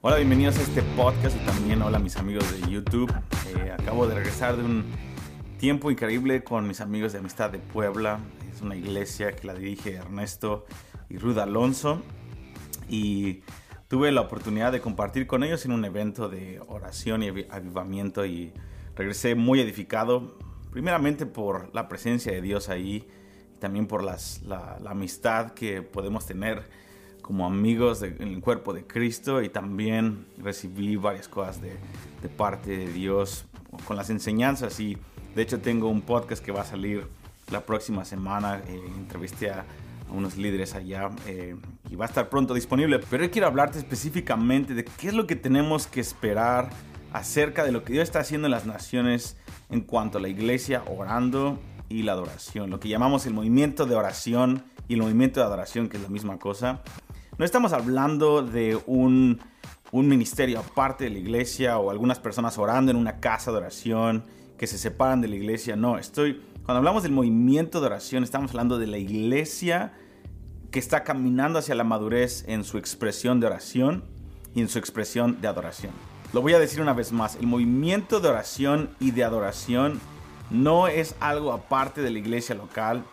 Hola, bienvenidos a este podcast y también hola mis amigos de YouTube. Eh, acabo de regresar de un tiempo increíble con mis amigos de Amistad de Puebla. Es una iglesia que la dirige Ernesto y Ruda Alonso. Y tuve la oportunidad de compartir con ellos en un evento de oración y avivamiento y regresé muy edificado, primeramente por la presencia de Dios ahí y también por las, la, la amistad que podemos tener como amigos del el cuerpo de Cristo y también recibí varias cosas de, de, parte de Dios con las enseñanzas. Y de hecho tengo un podcast que va a salir la próxima semana, eh, entrevisté a, unos líderes allá eh, y va a estar pronto disponible, pero hoy quiero hablarte específicamente de qué es lo que tenemos que esperar acerca de lo que Dios está haciendo en las naciones en cuanto a la iglesia orando y la adoración, lo que llamamos el movimiento de oración y el movimiento de adoración, que es la misma cosa. No estamos hablando de un, ministerio aparte de la iglesia o algunas personas orando en una casa de oración que se separan de la iglesia. No, estoy. Cuando hablamos del movimiento de oración, estamos hablando de la iglesia que está caminando hacia la madurez en su expresión de oración y en su expresión de adoración. Lo voy a decir una vez más, el movimiento de oración y de adoración no es algo aparte de la iglesia local,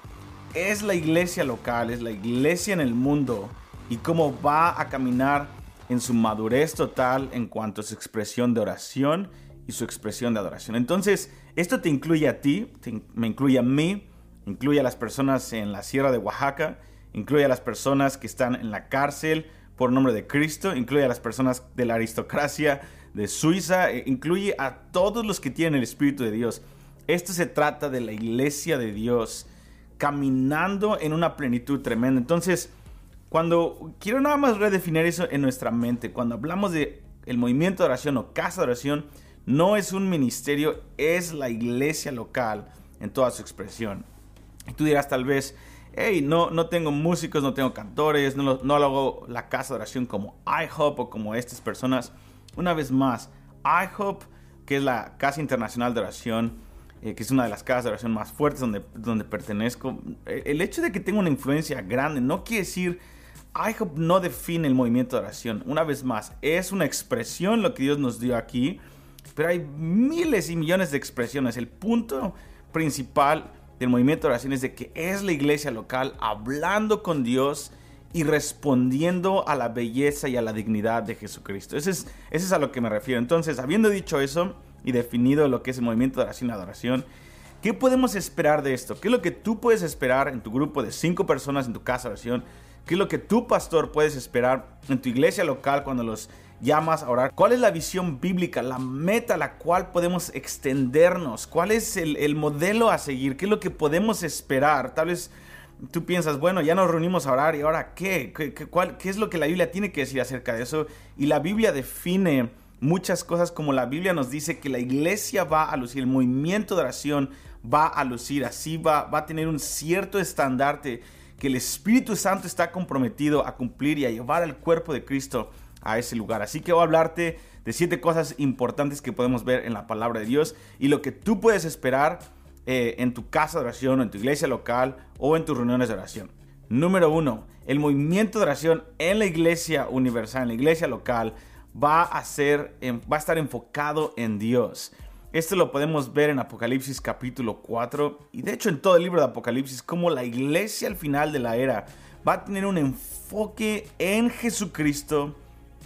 es la iglesia local, es la iglesia en el mundo y cómo va a caminar en su madurez total en cuanto a su expresión de oración y su expresión de adoración. Entonces, esto te incluye a ti, me incluye a mí, incluye a las personas en la Sierra de Oaxaca, incluye a las personas que están en la cárcel por nombre de Cristo, incluye a las personas de la aristocracia de Suiza, e incluye a todos los que tienen el Espíritu de Dios. Esto se trata de la iglesia de Dios caminando en una plenitud tremenda. Entonces, cuando quiero nada más redefinir eso en nuestra mente, cuando hablamos de el movimiento de oración o casa de oración, no es un ministerio, es la iglesia local en toda su expresión. Y tú dirás tal vez, hey, no, no tengo músicos, no tengo cantores, no, no hago la casa de oración como IHOP o como estas personas. Una vez más, IHOP, que es la Casa Internacional de Oración, eh, que es una de las casas de oración más fuertes donde, donde pertenezco, eh, el hecho de que tenga una influencia grande no quiere decir IHOP no define el movimiento de oración. Una vez más, es una expresión lo que Dios nos dio aquí, pero hay miles y millones de expresiones. El punto principal del movimiento de oración es de que es la iglesia local hablando con Dios y respondiendo a la belleza y a la dignidad de Jesucristo. Ese es, es a lo que me refiero. Entonces, habiendo dicho eso y definido lo que es el movimiento de oración y adoración, ¿qué podemos esperar de esto? ¿Qué es lo que tú puedes esperar en tu grupo de cinco personas en tu casa de oración? ¿Qué es lo que tú, pastor, puedes esperar en tu iglesia local cuando los llamas a orar? ¿Cuál es la visión bíblica, la meta a la cual podemos extendernos? ¿Cuál es el, el modelo a seguir? ¿Qué es lo que podemos esperar? Tal vez tú piensas, bueno, ya nos reunimos a orar y ahora qué? ¿Qué, qué, cuál, ¿Qué es lo que la Biblia tiene que decir acerca de eso? Y la Biblia define muchas cosas como la Biblia nos dice que la iglesia va a lucir, el movimiento de oración va a lucir, así va, va a tener un cierto estandarte que el Espíritu Santo está comprometido a cumplir y a llevar al cuerpo de Cristo a ese lugar. Así que voy a hablarte de siete cosas importantes que podemos ver en la palabra de Dios y lo que tú puedes esperar eh, en tu casa de oración, o en tu iglesia local o en tus reuniones de oración. Número uno, el movimiento de oración en la iglesia universal, en la iglesia local, va a, ser, va a estar enfocado en Dios. Esto lo podemos ver en Apocalipsis capítulo 4 y de hecho en todo el libro de Apocalipsis como la iglesia al final de la era va a tener un enfoque en Jesucristo,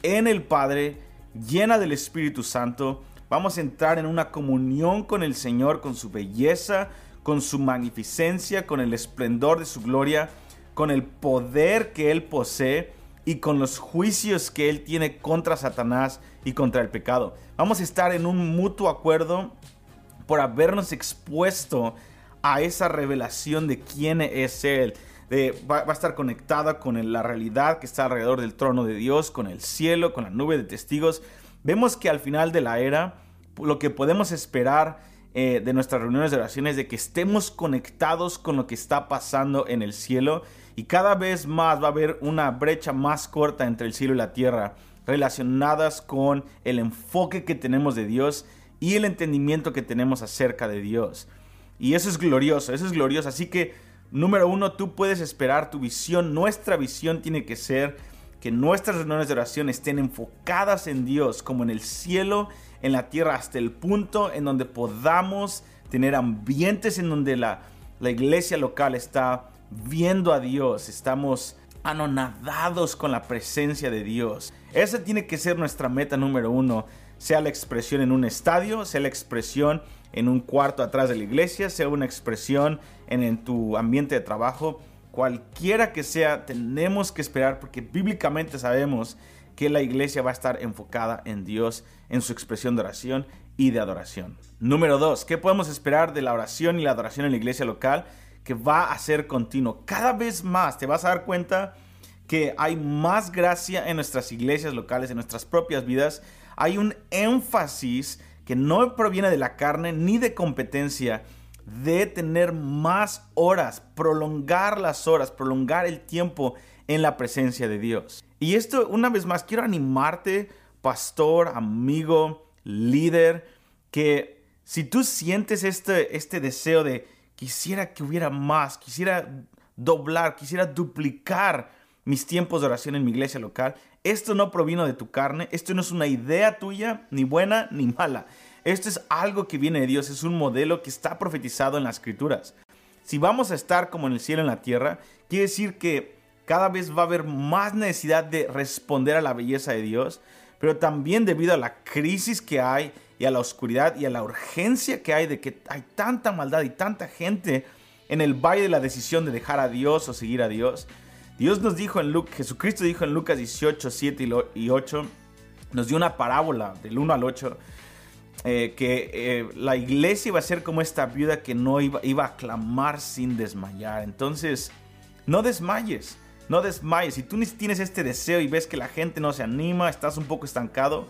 en el Padre, llena del Espíritu Santo. Vamos a entrar en una comunión con el Señor, con su belleza, con su magnificencia, con el esplendor de su gloria, con el poder que Él posee y con los juicios que Él tiene contra Satanás y contra el pecado. Vamos a estar en un mutuo acuerdo por habernos expuesto a esa revelación de quién es Él. Va, a estar conectada con la realidad que está alrededor del trono de Dios, con el cielo, con la nube de testigos. Vemos que al final de la era, lo que podemos esperar eh, de nuestras reuniones de oración es de que estemos conectados con lo que está pasando en el cielo y cada vez más va a haber una brecha más corta entre el cielo y la tierra relacionadas con el enfoque que tenemos de Dios y el entendimiento que tenemos acerca de Dios. Y eso es glorioso, eso es glorioso. Así que, número uno, tú puedes esperar tu visión. Nuestra visión tiene que ser que nuestras reuniones de oración estén enfocadas en Dios, como en el cielo, en la tierra, hasta el punto en donde podamos tener ambientes en donde la, la iglesia local está viendo a Dios, estamos anonadados con la presencia de Dios. Esa tiene que ser nuestra meta número uno, sea la expresión en un estadio, sea la expresión en un cuarto atrás de la iglesia, sea una expresión en, tu ambiente de trabajo, cualquiera que sea, tenemos que esperar porque bíblicamente sabemos que la iglesia va a estar enfocada en Dios, en su expresión de oración y de adoración. Número dos, ¿qué podemos esperar de la oración y la adoración en la iglesia local? Que va a ser continuo. Cada vez más te vas a dar cuenta que hay más gracia en nuestras iglesias locales, en nuestras propias vidas. Hay un énfasis que no proviene de la carne ni de competencia, de tener más horas, prolongar las horas, prolongar el tiempo en la presencia de Dios. Y esto, una vez más, quiero animarte, pastor, amigo, líder, que si tú sientes este, este deseo de quisiera que hubiera más, quisiera doblar, quisiera duplicar mis tiempos de oración en mi iglesia local, esto no provino de tu carne, esto no es una idea tuya, ni buena ni mala. Esto es algo que viene de Dios, es un modelo que está profetizado en las escrituras. Si vamos a estar como en el cielo en la tierra, quiere decir que cada vez va a haber más necesidad de responder a la belleza de Dios, pero también debido a la crisis que hay y a la oscuridad y a la urgencia que hay de que hay tanta maldad y tanta gente en el valle de la decisión de dejar a Dios o seguir a Dios. Dios nos dijo en Lucas, Jesucristo dijo en Lucas 18, 7 y 8, nos dio una parábola del 1 al 8 eh, que eh, la iglesia iba a ser como esta viuda que no iba, iba a clamar sin desmayar. Entonces, no desmayes, no desmayes. Si tú tienes este deseo y ves que la gente no se anima, estás un poco estancado,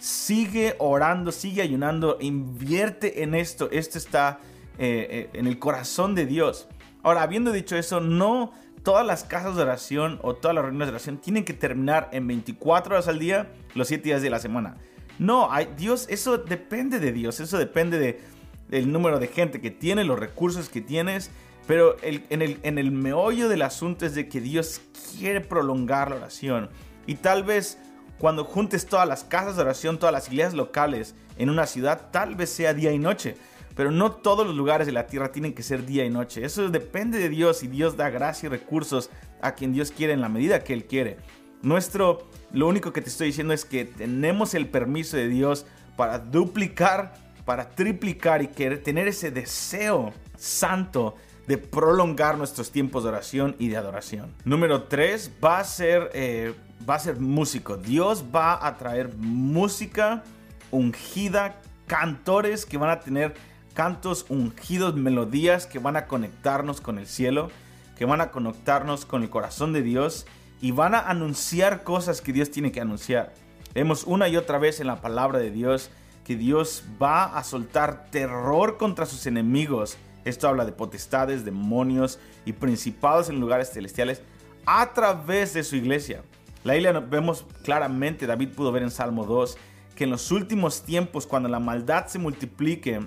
sigue orando, sigue ayunando, invierte en esto. Esto está eh, en el corazón de Dios. Ahora, habiendo dicho eso, no todas las casas de oración o todas las reuniones de oración tienen que terminar en 24 horas al día, los 7 días de la semana. No, hay, Dios, eso depende de Dios, eso depende de, del número de gente que tiene, los recursos que tienes. Pero en, el, en el meollo del asunto es de que Dios quiere prolongar la oración. Y tal vez cuando juntes todas las casas de oración, todas las iglesias locales en una ciudad, tal vez sea día y noche. Pero no todos los lugares de la tierra tienen que ser día y noche. Eso depende de Dios y Dios da gracia y recursos a quien Dios quiere en la medida que Él quiere. Nuestro, lo único que te estoy diciendo es que tenemos el permiso de Dios para duplicar, para triplicar y querer tener ese deseo santo de prolongar nuestros tiempos de oración y de adoración. Número 3 va a ser eh, va a ser músico. Dios va a traer música ungida, cantores que van a tener cantos ungidos, melodías que van a conectarnos con el cielo, que van a conectarnos con el corazón de Dios y van a anunciar cosas que Dios tiene que anunciar. Vemos una y otra vez en la palabra de Dios que Dios va a soltar terror contra sus enemigos. Esto habla de potestades, demonios y principados en lugares celestiales a través de su iglesia. La isla vemos claramente, David pudo ver en Salmo 2, que en los últimos tiempos, cuando la maldad se multiplique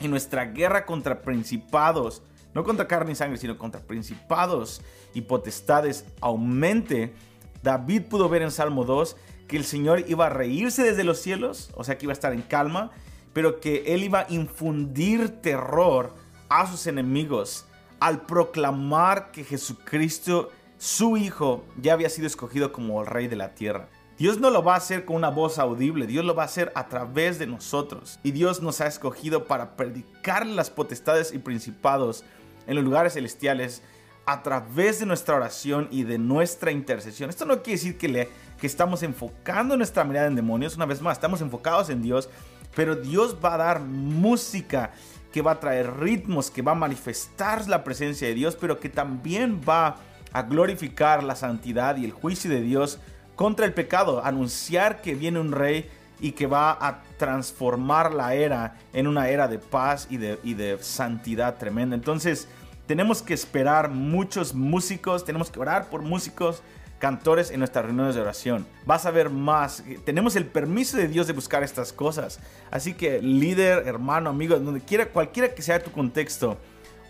y nuestra guerra contra principados no contra carne y sangre, sino contra principados y potestades, aumente. David pudo ver en Salmo 2 que el Señor iba a reírse desde los cielos, o sea que iba a estar en calma, pero que Él iba a infundir terror a sus enemigos al proclamar que Jesucristo, su Hijo, ya había sido escogido como el Rey de la tierra. Dios no lo va a hacer con una voz audible, Dios lo va a hacer a través de nosotros. Y Dios nos ha escogido para predicar las potestades y principados en los lugares celestiales a través de nuestra oración y de nuestra intercesión. Esto no quiere decir que, le, que estamos enfocando nuestra mirada en demonios, una vez más, estamos enfocados en Dios, pero Dios va a dar música que va a traer ritmos, que va a manifestar la presencia de Dios, pero que también va a glorificar la santidad y el juicio de Dios contra el pecado, anunciar que viene un rey y que va a transformar la era en una era de paz y de, y de santidad tremenda. Entonces, tenemos que esperar muchos músicos, tenemos que orar por músicos, cantores en nuestras reuniones de oración. Vas a ver más. Tenemos el permiso de Dios de buscar estas cosas. Así que líder, hermano, amigo, donde quiera, cualquiera que sea tu contexto,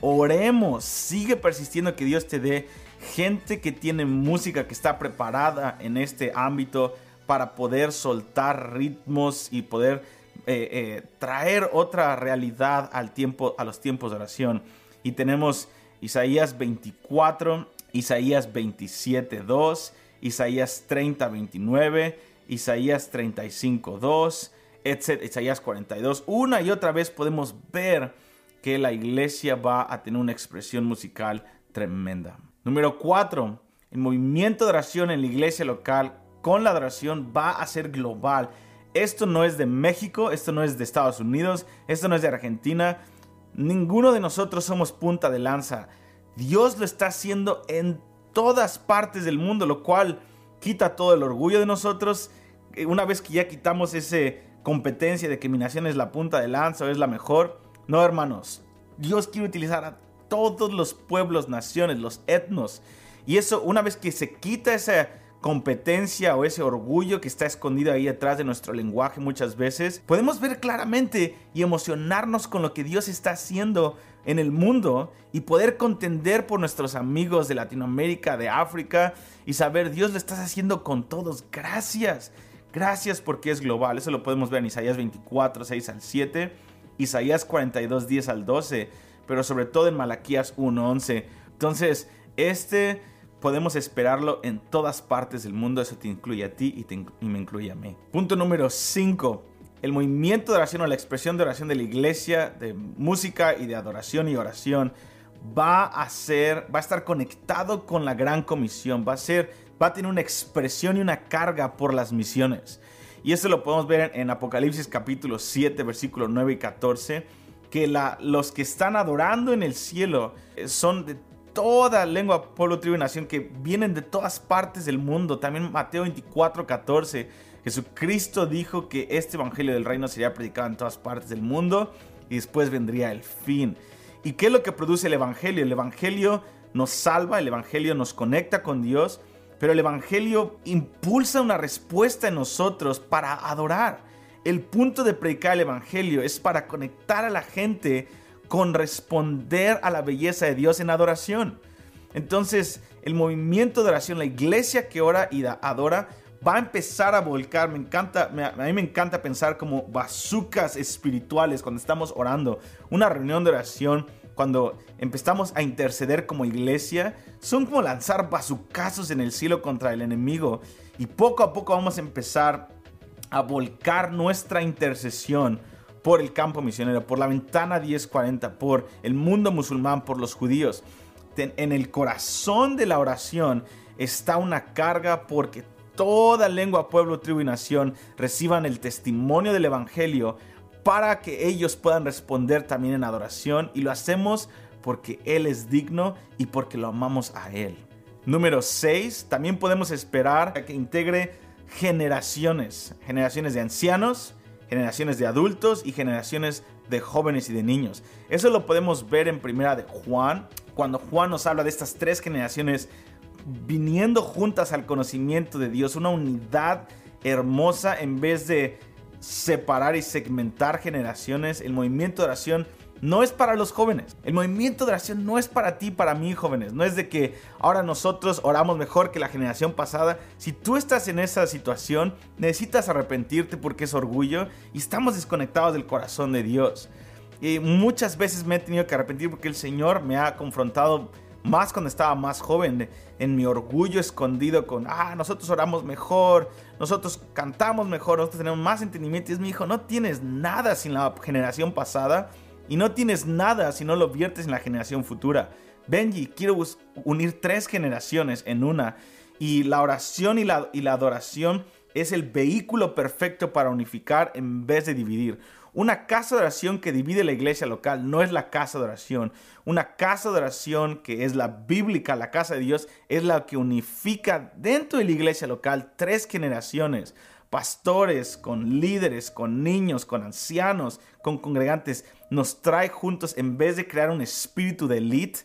oremos, sigue persistiendo que Dios te dé gente que tiene música que está preparada en este ámbito para poder soltar ritmos y poder eh, eh, traer otra realidad al tiempo, a los tiempos de oración. Y tenemos Isaías 24, Isaías 27, 2, Isaías 30, 29, Isaías 35, 2, etc. Isaías 42. Una y otra vez podemos ver que la iglesia va a tener una expresión musical tremenda. Número 4. El movimiento de oración en la iglesia local con la adoración va a ser global. Esto no es de México, esto no es de Estados Unidos, esto no es de Argentina. Ninguno de nosotros somos punta de lanza. Dios lo está haciendo en todas partes del mundo, lo cual quita todo el orgullo de nosotros. Eh, una vez que ya quitamos esa competencia de que mi nación es la punta de lanza o es la mejor. No, hermanos. Dios quiere utilizar a todos los pueblos, naciones, los etnos. Y eso, una vez que se quita esa competencia o ese orgullo que está escondido ahí detrás de nuestro lenguaje muchas veces, podemos ver claramente y emocionarnos con lo que Dios está haciendo en el mundo y poder contender por nuestros amigos de Latinoamérica, de África y saber Dios lo estás haciendo con todos. Gracias. Gracias porque es global. Eso lo podemos ver en Isaías 24, 6 al 7, Isaías 42, 10 al 12, pero sobre todo en Malaquías 1, 11. Entonces, este podemos esperarlo en todas partes del mundo. Eso te incluye a ti y, me incluye a mí. Punto número 5. El movimiento de oración o la expresión de oración de la iglesia, de música y de adoración y oración, va a ser, va a estar conectado con la gran comisión. Va a ser, va a tener una expresión y una carga por las misiones. Y eso lo podemos ver en, Apocalipsis capítulo 7, versículos 9 y 14, que los que están adorando en el cielo eh, son de toda lengua, pueblo, tribu y nación que vienen de todas partes del mundo. También Mateo 24, 14. Jesucristo dijo que este evangelio del reino sería predicado en todas partes del mundo y después vendría el fin. ¿Y qué es lo que produce el evangelio? El evangelio nos salva, el evangelio nos conecta con Dios, pero el evangelio impulsa una respuesta en nosotros para adorar. El punto de predicar el evangelio es para conectar a la gente con responder a la belleza de Dios en adoración. Entonces, el movimiento de oración, la iglesia que ora y adora, va a empezar a volcar. Me encanta, a mí me encanta pensar como bazucas espirituales cuando estamos orando. Una reunión de oración, cuando empezamos a interceder como iglesia, son como lanzar bazucazos en el cielo contra el enemigo. Y poco a poco vamos a empezar a volcar nuestra intercesión por el campo misionero, por la ventana 1040, por el mundo musulmán, por los judíos. En el corazón de la oración está una carga porque toda lengua, pueblo, tribu y nación reciban el testimonio del Evangelio para que ellos puedan responder también en adoración y lo hacemos porque Él es digno y porque lo amamos a Él. Número 6, también podemos esperar a que integre generaciones, generaciones de ancianos, generaciones de adultos y generaciones de jóvenes y de niños. Eso lo podemos ver en primera de Juan, cuando Juan nos habla de estas tres generaciones viniendo juntas al conocimiento de Dios, una unidad hermosa en vez de separar y segmentar generaciones. El movimiento de oración no es para los jóvenes. El movimiento de oración no es para ti, para mí, jóvenes. No es de que ahora nosotros oramos mejor que la generación pasada. Si tú estás en esa situación, necesitas arrepentirte porque es orgullo y estamos desconectados del corazón de Dios. Y muchas veces me he tenido que arrepentir porque el Señor me ha confrontado más cuando estaba más joven, en mi orgullo escondido con, ah, nosotros oramos mejor, nosotros cantamos mejor, nosotros tenemos más entendimiento. Y es mi hijo, no tienes nada sin la generación pasada y no tienes nada si no lo viertes en la generación futura. Benji, quiero unir tres generaciones en una. Y la oración y la, y la adoración es el vehículo perfecto para unificar en vez de dividir. Una casa de oración que divide la iglesia local no es la casa de oración. Una casa de oración que es la bíblica, la casa de Dios, es la que unifica dentro de la iglesia local tres generaciones pastores, con líderes, con niños, con ancianos, con congregantes, nos trae juntos en vez de crear un espíritu de elite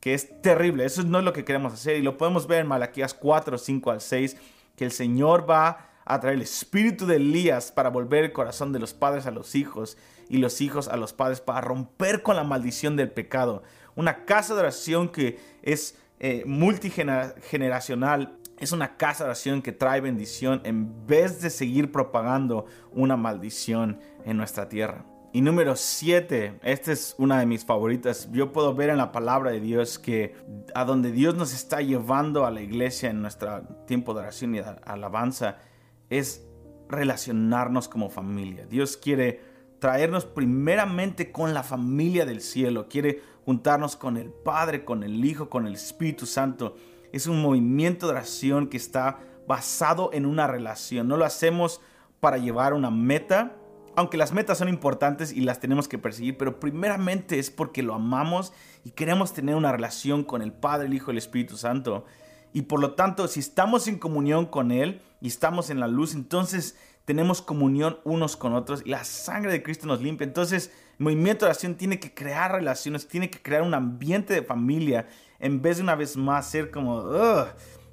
que es terrible. Eso no es lo que queremos hacer y lo podemos ver en Malaquías 4, 5 al 6, que el Señor va a traer el espíritu de Elías para volver el corazón de los padres a los hijos y los hijos a los padres para romper con la maldición del pecado. Una casa de oración que es eh, multigeneracional. Es una casa de oración que trae bendición en vez de seguir propagando una maldición en nuestra tierra. Y número 7, esta es una de mis favoritas. Yo puedo ver en la palabra de Dios que a donde Dios nos está llevando a la iglesia en nuestro tiempo de oración y alabanza es relacionarnos como familia. Dios quiere traernos primeramente con la familia del cielo. Quiere juntarnos con el Padre, con el Hijo, con el Espíritu Santo. Es un movimiento de oración que está basado en una relación. No lo hacemos para llevar una meta, aunque las metas son importantes y las tenemos que perseguir, pero primeramente es porque lo amamos y queremos tener una relación con el Padre, el Hijo el Espíritu Santo. Y por lo tanto, si estamos en comunión con Él y estamos en la luz, entonces tenemos comunión unos con otros y la sangre de Cristo nos limpia. Entonces, el movimiento de oración tiene que crear relaciones, tiene que crear un ambiente de familia en vez de una vez más ser como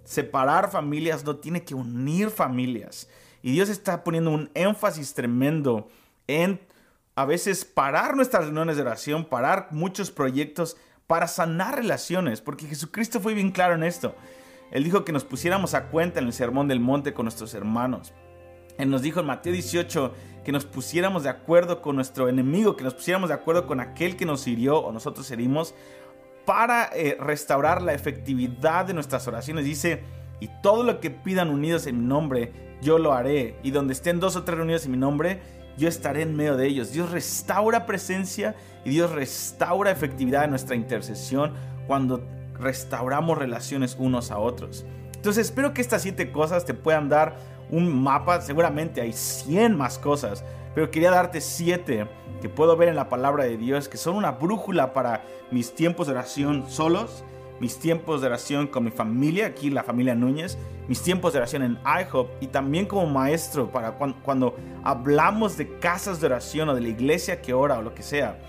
separar familias, no tiene que unir familias. Y Dios está poniendo un énfasis tremendo en a veces parar nuestras reuniones de oración, parar muchos proyectos para sanar relaciones, porque Jesucristo fue bien claro en esto. Él dijo que nos pusiéramos a cuenta en el Sermón del Monte con nuestros hermanos. Él nos dijo en Mateo 18 que nos pusiéramos de acuerdo con nuestro enemigo, que nos pusiéramos de acuerdo con aquel que nos hirió o nosotros herimos para eh, restaurar la efectividad de nuestras oraciones. Dice, y todo lo que pidan unidos en mi nombre, yo lo haré. Y donde estén dos o tres reunidos en mi nombre, yo estaré en medio de ellos. Dios restaura presencia y Dios restaura efectividad en nuestra intercesión cuando restauramos relaciones unos a otros. Entonces espero que estas siete cosas te puedan dar un mapa. Seguramente hay 100 más cosas, pero quería darte siete que puedo ver en la palabra de Dios que son una brújula para mis tiempos de oración solos mis tiempos de oración con mi familia, aquí la familia Núñez, mis tiempos de oración en IHOP y también como maestro para cuando, hablamos de casas de oración o de la iglesia que ora o lo que sea.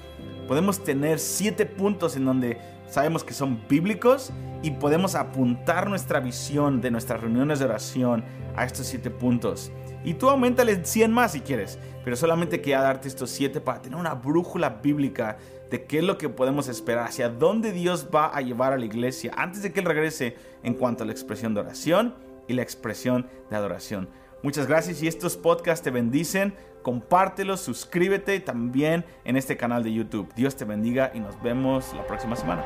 Podemos tener siete puntos en donde sabemos que son bíblicos y podemos apuntar nuestra visión de nuestras reuniones de oración a estos siete puntos. Y tú aumentale 100 más si quieres, pero solamente quería darte estos siete para tener una brújula bíblica de qué es lo que podemos esperar, hacia dónde Dios va a llevar a la iglesia antes de que Él regrese en cuanto a la expresión de oración y la expresión de adoración. Muchas gracias y estos podcasts te bendicen. Compártelos, suscríbete también en este canal de YouTube. Dios te bendiga y nos vemos la próxima semana.